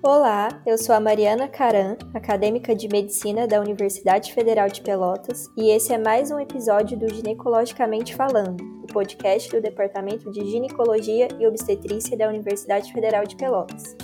Olá, eu sou a Mariana Caran, acadêmica de medicina da Universidade Federal de Pelotas, e esse é mais um episódio do Ginecologicamente Falando, o podcast do Departamento de Ginecologia e Obstetrícia da Universidade Federal de Pelotas.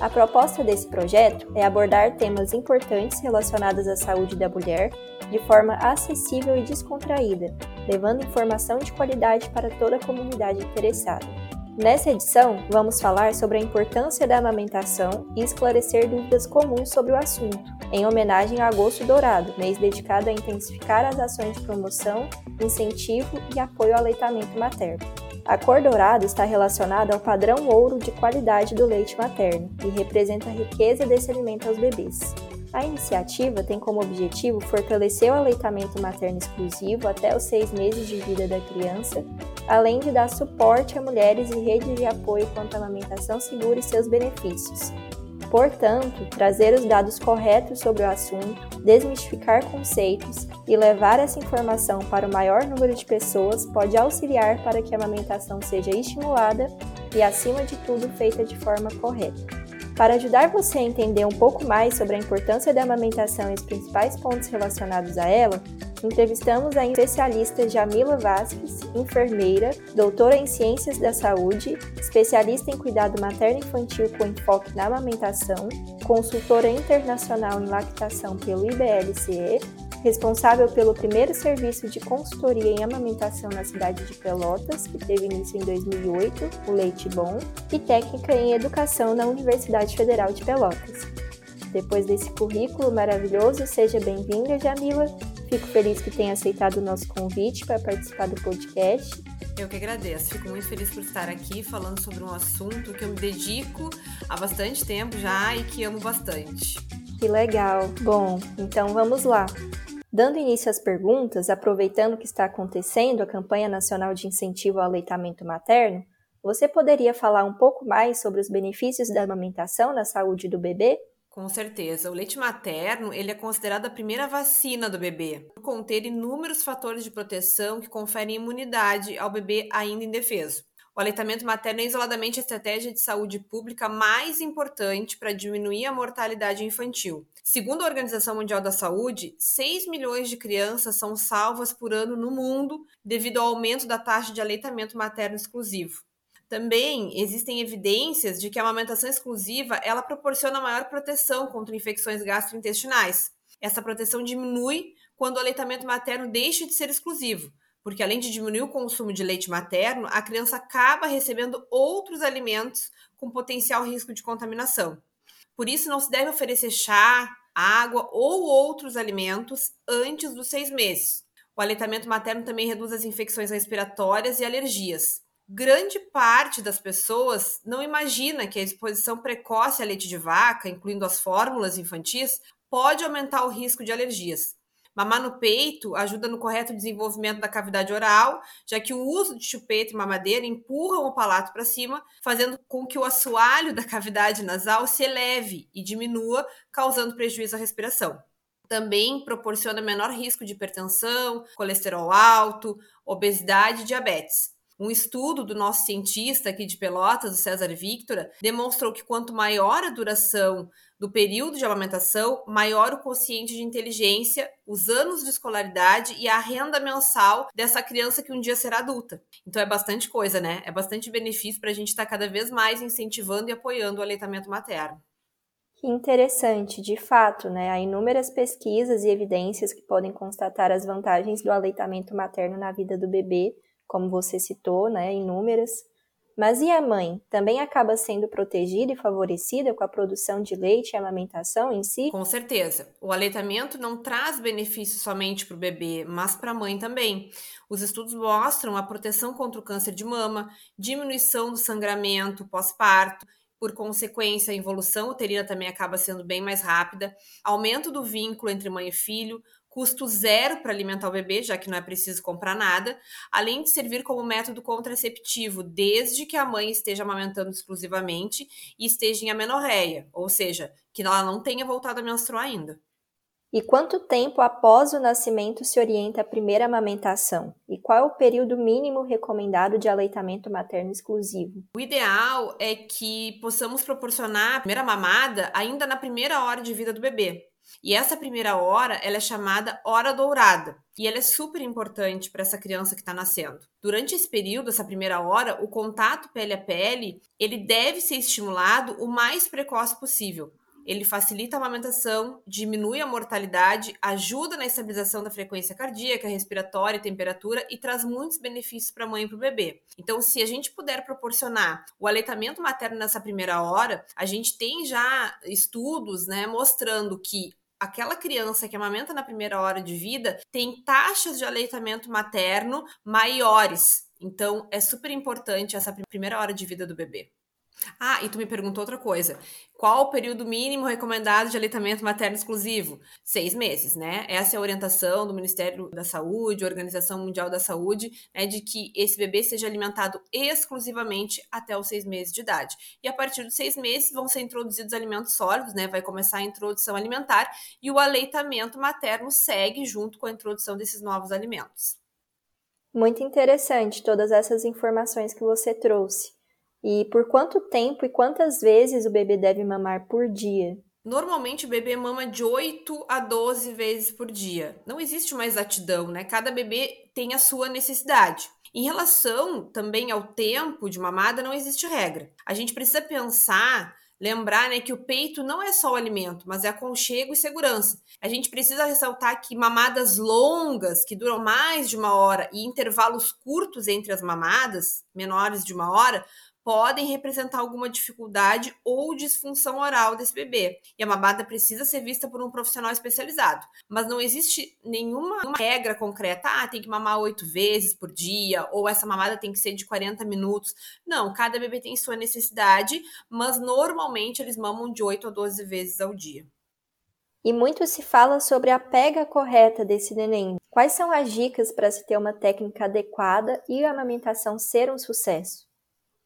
A proposta desse projeto é abordar temas importantes relacionados à saúde da mulher de forma acessível e descontraída, levando informação de qualidade para toda a comunidade interessada. Nessa edição, vamos falar sobre a importância da amamentação e esclarecer dúvidas comuns sobre o assunto, em homenagem a Agosto Dourado, mês dedicado a intensificar as ações de promoção, incentivo e apoio ao aleitamento materno. A cor dourada está relacionada ao padrão ouro de qualidade do leite materno e representa a riqueza desse alimento aos bebês. A iniciativa tem como objetivo fortalecer o aleitamento materno exclusivo até os seis meses de vida da criança, além de dar suporte a mulheres e redes de apoio quanto à amamentação segura e seus benefícios. Portanto, trazer os dados corretos sobre o assunto, desmistificar conceitos e levar essa informação para o maior número de pessoas pode auxiliar para que a amamentação seja estimulada e, acima de tudo, feita de forma correta. Para ajudar você a entender um pouco mais sobre a importância da amamentação e os principais pontos relacionados a ela, entrevistamos a especialista Jamila Vasques, enfermeira, doutora em Ciências da Saúde, especialista em cuidado materno-infantil com enfoque na amamentação, consultora internacional em lactação pelo IBLCE responsável pelo primeiro serviço de consultoria em amamentação na cidade de Pelotas, que teve início em 2008, o Leite Bom, e técnica em educação na Universidade Federal de Pelotas. Depois desse currículo maravilhoso, seja bem-vinda, Jamila. Fico feliz que tenha aceitado o nosso convite para participar do podcast. Eu que agradeço. Fico muito feliz por estar aqui falando sobre um assunto que eu me dedico há bastante tempo já e que amo bastante. Que legal. Bom, então vamos lá. Dando início às perguntas, aproveitando que está acontecendo a campanha nacional de incentivo ao aleitamento materno, você poderia falar um pouco mais sobre os benefícios da amamentação na saúde do bebê? Com certeza. O leite materno ele é considerado a primeira vacina do bebê, por conter inúmeros fatores de proteção que conferem imunidade ao bebê ainda indefeso. O aleitamento materno é isoladamente a estratégia de saúde pública mais importante para diminuir a mortalidade infantil. Segundo a Organização Mundial da Saúde, 6 milhões de crianças são salvas por ano no mundo devido ao aumento da taxa de aleitamento materno exclusivo. Também existem evidências de que a amamentação exclusiva ela proporciona maior proteção contra infecções gastrointestinais. Essa proteção diminui quando o aleitamento materno deixa de ser exclusivo, porque além de diminuir o consumo de leite materno, a criança acaba recebendo outros alimentos com potencial risco de contaminação. Por isso, não se deve oferecer chá, água ou outros alimentos antes dos seis meses. O aleitamento materno também reduz as infecções respiratórias e alergias. Grande parte das pessoas não imagina que a exposição precoce a leite de vaca, incluindo as fórmulas infantis, pode aumentar o risco de alergias. Mamar no peito ajuda no correto desenvolvimento da cavidade oral, já que o uso de chupeta e mamadeira empurram o palato para cima, fazendo com que o assoalho da cavidade nasal se eleve e diminua, causando prejuízo à respiração. Também proporciona menor risco de hipertensão, colesterol alto, obesidade e diabetes. Um estudo do nosso cientista aqui de Pelotas, o César Victora, demonstrou que quanto maior a duração do período de amamentação, maior o quociente de inteligência, os anos de escolaridade e a renda mensal dessa criança que um dia será adulta. Então é bastante coisa, né? É bastante benefício para a gente estar tá cada vez mais incentivando e apoiando o aleitamento materno. Que interessante, de fato, né? Há inúmeras pesquisas e evidências que podem constatar as vantagens do aleitamento materno na vida do bebê, como você citou, né, inúmeras. Mas e a mãe? Também acaba sendo protegida e favorecida com a produção de leite e amamentação em si? Com certeza. O aleitamento não traz benefícios somente para o bebê, mas para a mãe também. Os estudos mostram a proteção contra o câncer de mama, diminuição do sangramento pós-parto, por consequência, a involução uterina também acaba sendo bem mais rápida, aumento do vínculo entre mãe e filho, custo zero para alimentar o bebê, já que não é preciso comprar nada, além de servir como método contraceptivo desde que a mãe esteja amamentando exclusivamente e esteja em amenorreia, ou seja, que ela não tenha voltado a menstruar ainda. E quanto tempo após o nascimento se orienta a primeira amamentação? E qual é o período mínimo recomendado de aleitamento materno exclusivo? O ideal é que possamos proporcionar a primeira mamada ainda na primeira hora de vida do bebê. E essa primeira hora, ela é chamada hora dourada, e ela é super importante para essa criança que está nascendo. Durante esse período, essa primeira hora, o contato pele a pele, ele deve ser estimulado o mais precoce possível, ele facilita a amamentação, diminui a mortalidade, ajuda na estabilização da frequência cardíaca, respiratória e temperatura e traz muitos benefícios para a mãe e para o bebê. Então, se a gente puder proporcionar o aleitamento materno nessa primeira hora, a gente tem já estudos né, mostrando que aquela criança que amamenta na primeira hora de vida tem taxas de aleitamento materno maiores. Então, é super importante essa primeira hora de vida do bebê. Ah, e tu me perguntou outra coisa. Qual o período mínimo recomendado de aleitamento materno exclusivo? Seis meses, né? Essa é a orientação do Ministério da Saúde, Organização Mundial da Saúde, né, de que esse bebê seja alimentado exclusivamente até os seis meses de idade. E a partir dos seis meses vão ser introduzidos alimentos sólidos, né? Vai começar a introdução alimentar e o aleitamento materno segue junto com a introdução desses novos alimentos. Muito interessante todas essas informações que você trouxe. E por quanto tempo e quantas vezes o bebê deve mamar por dia? Normalmente o bebê mama de 8 a 12 vezes por dia. Não existe uma exatidão, né? Cada bebê tem a sua necessidade. Em relação também ao tempo de mamada, não existe regra. A gente precisa pensar, lembrar né, que o peito não é só o alimento, mas é aconchego e segurança. A gente precisa ressaltar que mamadas longas, que duram mais de uma hora, e intervalos curtos entre as mamadas, menores de uma hora, podem representar alguma dificuldade ou disfunção oral desse bebê. E a mamada precisa ser vista por um profissional especializado. Mas não existe nenhuma regra concreta, ah, tem que mamar oito vezes por dia, ou essa mamada tem que ser de 40 minutos. Não, cada bebê tem sua necessidade, mas normalmente eles mamam de 8 a 12 vezes ao dia. E muito se fala sobre a pega correta desse neném. Quais são as dicas para se ter uma técnica adequada e a amamentação ser um sucesso?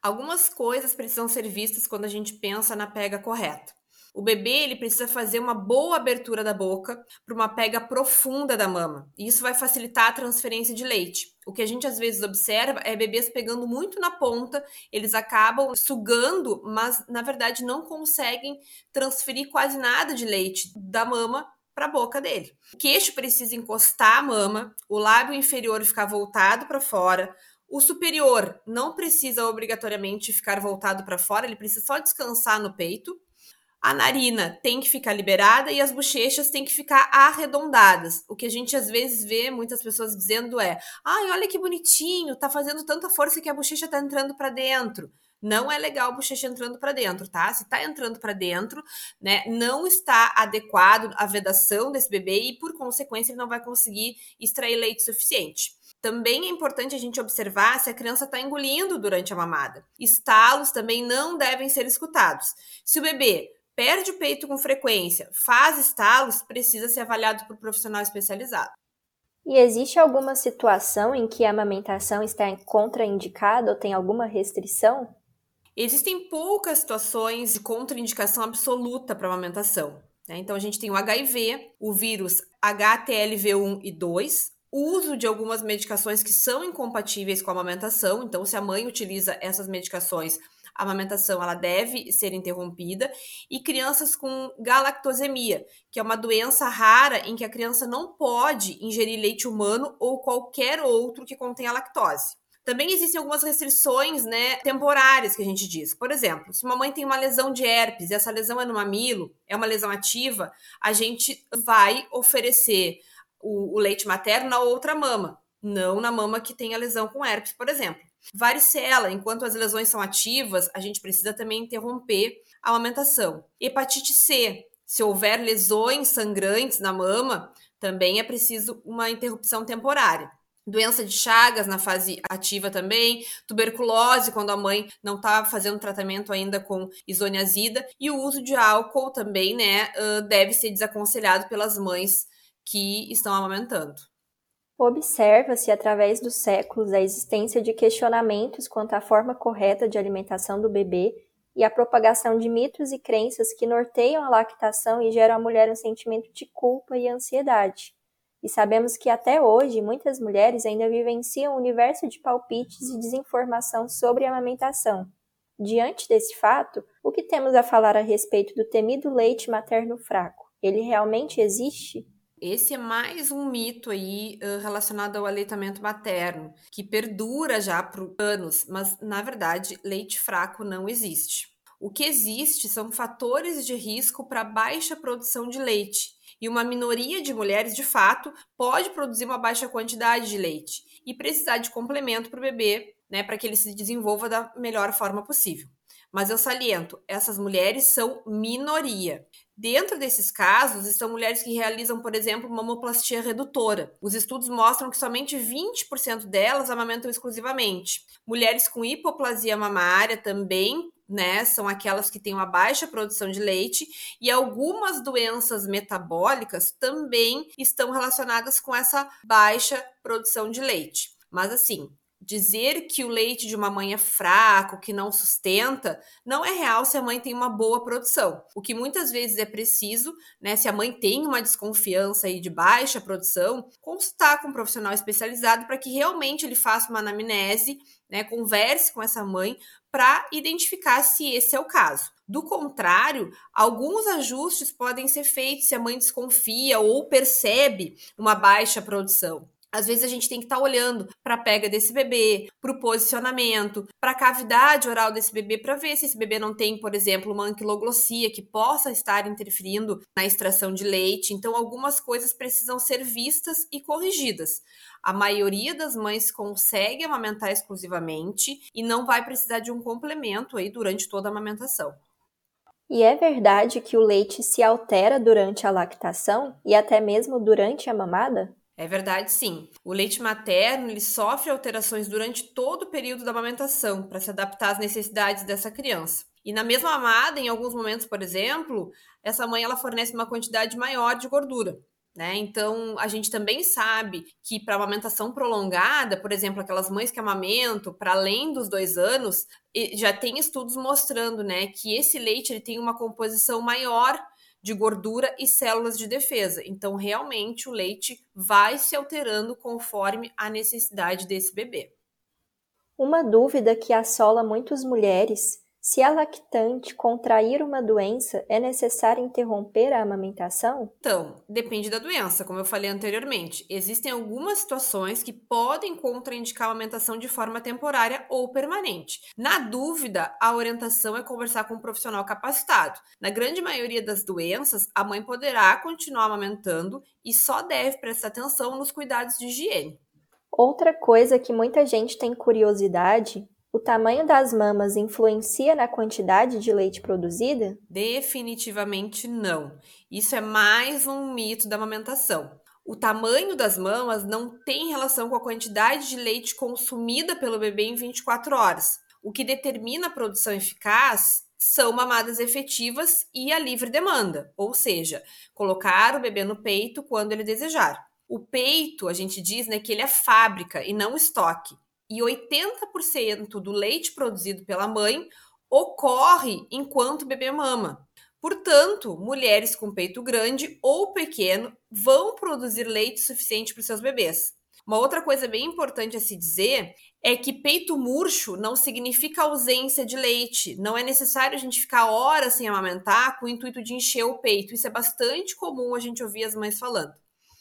Algumas coisas precisam ser vistas quando a gente pensa na pega correta. O bebê ele precisa fazer uma boa abertura da boca para uma pega profunda da mama. E isso vai facilitar a transferência de leite. O que a gente às vezes observa é bebês pegando muito na ponta, eles acabam sugando, mas na verdade não conseguem transferir quase nada de leite da mama para a boca dele. O queixo precisa encostar a mama, o lábio inferior ficar voltado para fora, o superior não precisa obrigatoriamente ficar voltado para fora, ele precisa só descansar no peito. A narina tem que ficar liberada e as bochechas têm que ficar arredondadas. O que a gente às vezes vê muitas pessoas dizendo é: "Ai, olha que bonitinho, tá fazendo tanta força que a bochecha tá entrando para dentro". Não é legal a bochecha entrando para dentro, tá? Se tá entrando para dentro, né, não está adequado a vedação desse bebê e por consequência ele não vai conseguir extrair leite suficiente. Também é importante a gente observar se a criança está engolindo durante a mamada. Estalos também não devem ser escutados. Se o bebê perde o peito com frequência, faz estalos, precisa ser avaliado por um profissional especializado. E existe alguma situação em que a amamentação está contraindicada ou tem alguma restrição? Existem poucas situações de contraindicação absoluta para a amamentação. Né? Então, a gente tem o HIV, o vírus HTLV1 e 2, o uso de algumas medicações que são incompatíveis com a amamentação. Então, se a mãe utiliza essas medicações, a amamentação ela deve ser interrompida. E crianças com galactosemia, que é uma doença rara em que a criança não pode ingerir leite humano ou qualquer outro que contenha lactose. Também existem algumas restrições, né, temporárias que a gente diz. Por exemplo, se uma mãe tem uma lesão de herpes e essa lesão é no mamilo, é uma lesão ativa, a gente vai oferecer o, o leite materno na outra mama, não na mama que tem a lesão com herpes, por exemplo. Varicela, enquanto as lesões são ativas, a gente precisa também interromper a amamentação. Hepatite C, se houver lesões sangrantes na mama, também é preciso uma interrupção temporária. Doença de Chagas na fase ativa também, tuberculose quando a mãe não está fazendo tratamento ainda com isoniazida e o uso de álcool também, né, deve ser desaconselhado pelas mães que estão amamentando. Observa-se através dos séculos a existência de questionamentos quanto à forma correta de alimentação do bebê e a propagação de mitos e crenças que norteiam a lactação e geram à mulher um sentimento de culpa e ansiedade. E sabemos que até hoje muitas mulheres ainda vivenciam um universo de palpites e desinformação sobre a amamentação. Diante desse fato, o que temos a falar a respeito do temido leite materno fraco? Ele realmente existe? Esse é mais um mito aí relacionado ao aleitamento materno, que perdura já por anos, mas na verdade leite fraco não existe. O que existe são fatores de risco para baixa produção de leite, e uma minoria de mulheres, de fato, pode produzir uma baixa quantidade de leite e precisar de complemento para o bebê, né, para que ele se desenvolva da melhor forma possível. Mas eu saliento, essas mulheres são minoria. Dentro desses casos, estão mulheres que realizam, por exemplo, mamoplastia redutora. Os estudos mostram que somente 20% delas amamentam exclusivamente. Mulheres com hipoplasia mamária também né, são aquelas que têm uma baixa produção de leite, e algumas doenças metabólicas também estão relacionadas com essa baixa produção de leite. Mas assim, dizer que o leite de uma mãe é fraco, que não sustenta, não é real se a mãe tem uma boa produção. O que muitas vezes é preciso, né, se a mãe tem uma desconfiança aí de baixa produção, consultar com um profissional especializado para que realmente ele faça uma anamnese, né, converse com essa mãe para identificar se esse é o caso. Do contrário, alguns ajustes podem ser feitos se a mãe desconfia ou percebe uma baixa produção. Às vezes a gente tem que estar tá olhando para a pega desse bebê, para o posicionamento, para a cavidade oral desse bebê, para ver se esse bebê não tem, por exemplo, uma anquiloglossia que possa estar interferindo na extração de leite. Então, algumas coisas precisam ser vistas e corrigidas. A maioria das mães consegue amamentar exclusivamente e não vai precisar de um complemento aí durante toda a amamentação. E é verdade que o leite se altera durante a lactação e até mesmo durante a mamada? É verdade, sim. O leite materno ele sofre alterações durante todo o período da amamentação para se adaptar às necessidades dessa criança. E na mesma amada, em alguns momentos, por exemplo, essa mãe ela fornece uma quantidade maior de gordura. Né? Então, a gente também sabe que para amamentação prolongada, por exemplo, aquelas mães que amamentam para além dos dois anos, já tem estudos mostrando né, que esse leite ele tem uma composição maior de gordura e células de defesa. Então, realmente, o leite vai se alterando conforme a necessidade desse bebê. Uma dúvida que assola muitas mulheres se a lactante contrair uma doença, é necessário interromper a amamentação? Então, depende da doença, como eu falei anteriormente. Existem algumas situações que podem contraindicar a amamentação de forma temporária ou permanente. Na dúvida, a orientação é conversar com um profissional capacitado. Na grande maioria das doenças, a mãe poderá continuar amamentando e só deve prestar atenção nos cuidados de higiene. Outra coisa que muita gente tem curiosidade o tamanho das mamas influencia na quantidade de leite produzida? Definitivamente não. Isso é mais um mito da amamentação. O tamanho das mamas não tem relação com a quantidade de leite consumida pelo bebê em 24 horas. O que determina a produção eficaz são mamadas efetivas e a livre demanda, ou seja, colocar o bebê no peito quando ele desejar. O peito, a gente diz, né, que ele é fábrica e não estoque e 80% do leite produzido pela mãe ocorre enquanto o bebê mama. Portanto, mulheres com peito grande ou pequeno vão produzir leite suficiente para seus bebês. Uma outra coisa bem importante a se dizer é que peito murcho não significa ausência de leite. Não é necessário a gente ficar horas sem amamentar com o intuito de encher o peito. Isso é bastante comum a gente ouvir as mães falando.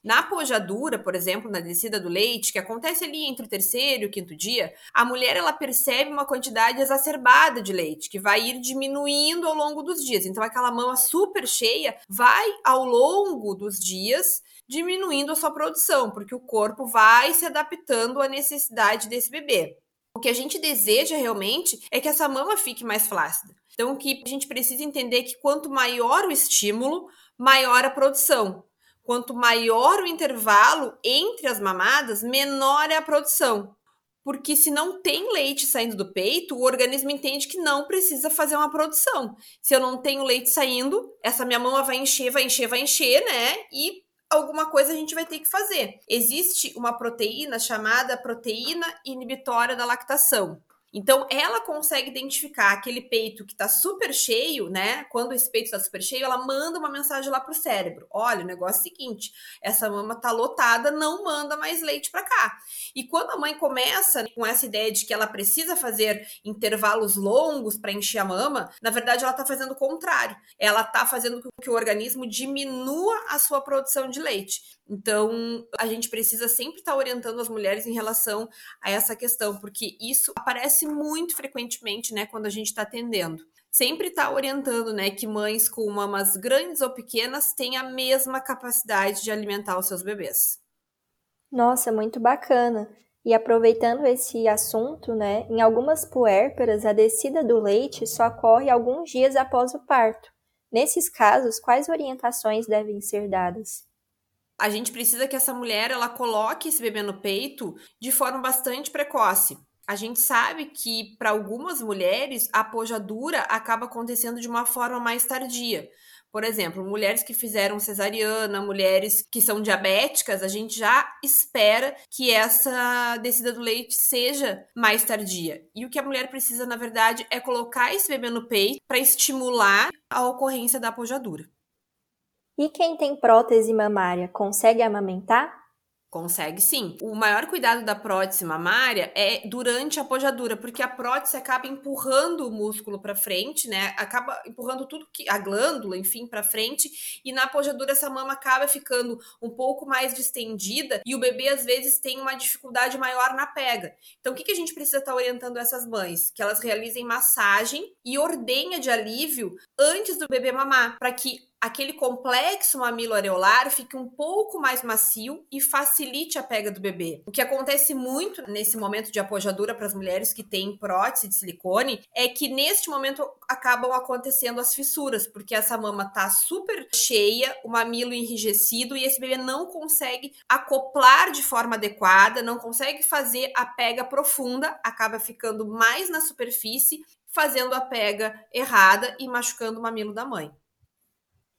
Na pojadura, por exemplo, na descida do leite, que acontece ali entre o terceiro e o quinto dia, a mulher ela percebe uma quantidade exacerbada de leite, que vai ir diminuindo ao longo dos dias. Então, aquela mama super cheia vai, ao longo dos dias, diminuindo a sua produção, porque o corpo vai se adaptando à necessidade desse bebê. O que a gente deseja realmente é que essa mama fique mais flácida. Então, o que a gente precisa entender é que quanto maior o estímulo, maior a produção. Quanto maior o intervalo entre as mamadas, menor é a produção. Porque se não tem leite saindo do peito, o organismo entende que não precisa fazer uma produção. Se eu não tenho leite saindo, essa minha mama vai encher, vai encher, vai encher, né? E alguma coisa a gente vai ter que fazer. Existe uma proteína chamada proteína inibitória da lactação. Então, ela consegue identificar aquele peito que tá super cheio, né? Quando esse peito tá super cheio, ela manda uma mensagem lá pro cérebro. Olha, o negócio é o seguinte, essa mama tá lotada, não manda mais leite para cá. E quando a mãe começa com essa ideia de que ela precisa fazer intervalos longos para encher a mama, na verdade ela tá fazendo o contrário. Ela tá fazendo com que o organismo diminua a sua produção de leite. Então, a gente precisa sempre estar tá orientando as mulheres em relação a essa questão, porque isso aparece muito frequentemente, né, quando a gente está atendendo. Sempre está orientando, né, que mães com mamas grandes ou pequenas têm a mesma capacidade de alimentar os seus bebês. Nossa, muito bacana. E aproveitando esse assunto, né, em algumas puérperas a descida do leite só ocorre alguns dias após o parto. Nesses casos, quais orientações devem ser dadas? a gente precisa que essa mulher ela coloque esse bebê no peito de forma bastante precoce. A gente sabe que para algumas mulheres a pojadura acaba acontecendo de uma forma mais tardia. Por exemplo, mulheres que fizeram cesariana, mulheres que são diabéticas, a gente já espera que essa descida do leite seja mais tardia. E o que a mulher precisa, na verdade, é colocar esse bebê no peito para estimular a ocorrência da pojadura. E quem tem prótese mamária consegue amamentar? Consegue sim. O maior cuidado da prótese mamária é durante a pojadura, porque a prótese acaba empurrando o músculo para frente, né? Acaba empurrando tudo que a glândula, enfim, para frente, e na pojadura essa mama acaba ficando um pouco mais distendida e o bebê às vezes tem uma dificuldade maior na pega. Então o que, que a gente precisa estar tá orientando essas mães? Que elas realizem massagem e ordenha de alívio antes do bebê mamar, para que aquele complexo mamilo areolar fique um pouco mais macio e facilite a pega do bebê. O que acontece muito nesse momento de apojadura para as mulheres que têm prótese de silicone é que neste momento acabam acontecendo as fissuras, porque essa mama tá super cheia, o mamilo enrijecido e esse bebê não consegue acoplar de forma adequada, não consegue fazer a pega profunda, acaba ficando mais na superfície, fazendo a pega errada e machucando o mamilo da mãe.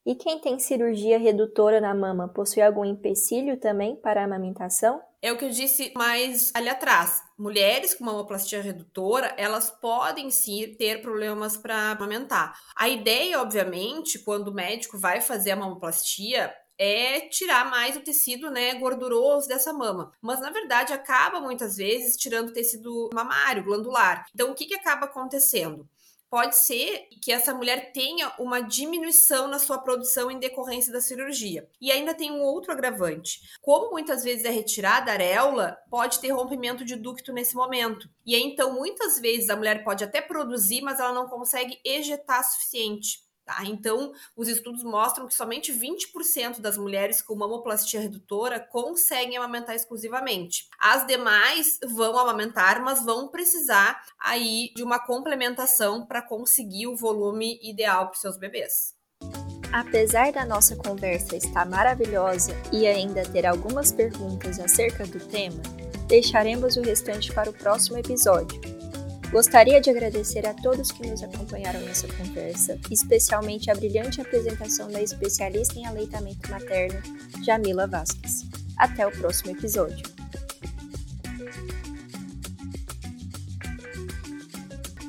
E quem tem cirurgia redutora na mama possui algum empecilho também para a amamentação? É o que eu disse mais ali atrás. Mulheres com mamoplastia redutora, elas podem sim ter problemas para amamentar. A ideia, obviamente, quando o médico vai fazer a mamoplastia, é tirar mais o tecido, né, gorduroso dessa mama. Mas na verdade acaba muitas vezes tirando tecido mamário, glandular. Então o que, que acaba acontecendo? Pode ser que essa mulher tenha uma diminuição na sua produção em decorrência da cirurgia. E ainda tem um outro agravante. Como muitas vezes é retirada a areola, pode ter rompimento de ducto nesse momento. E aí, então, muitas vezes a mulher pode até produzir, mas ela não consegue ejetar suficiente. Tá? Então, os estudos mostram que somente 20% das mulheres com mamoplastia redutora conseguem amamentar exclusivamente. As demais vão amamentar, mas vão precisar aí de uma complementação para conseguir o volume ideal para seus bebês. Apesar da nossa conversa estar maravilhosa e ainda ter algumas perguntas acerca do tema, deixaremos o restante para o próximo episódio. Gostaria de agradecer a todos que nos acompanharam nessa conversa, especialmente a brilhante apresentação da especialista em aleitamento materno, Jamila Vasques. Até o próximo episódio.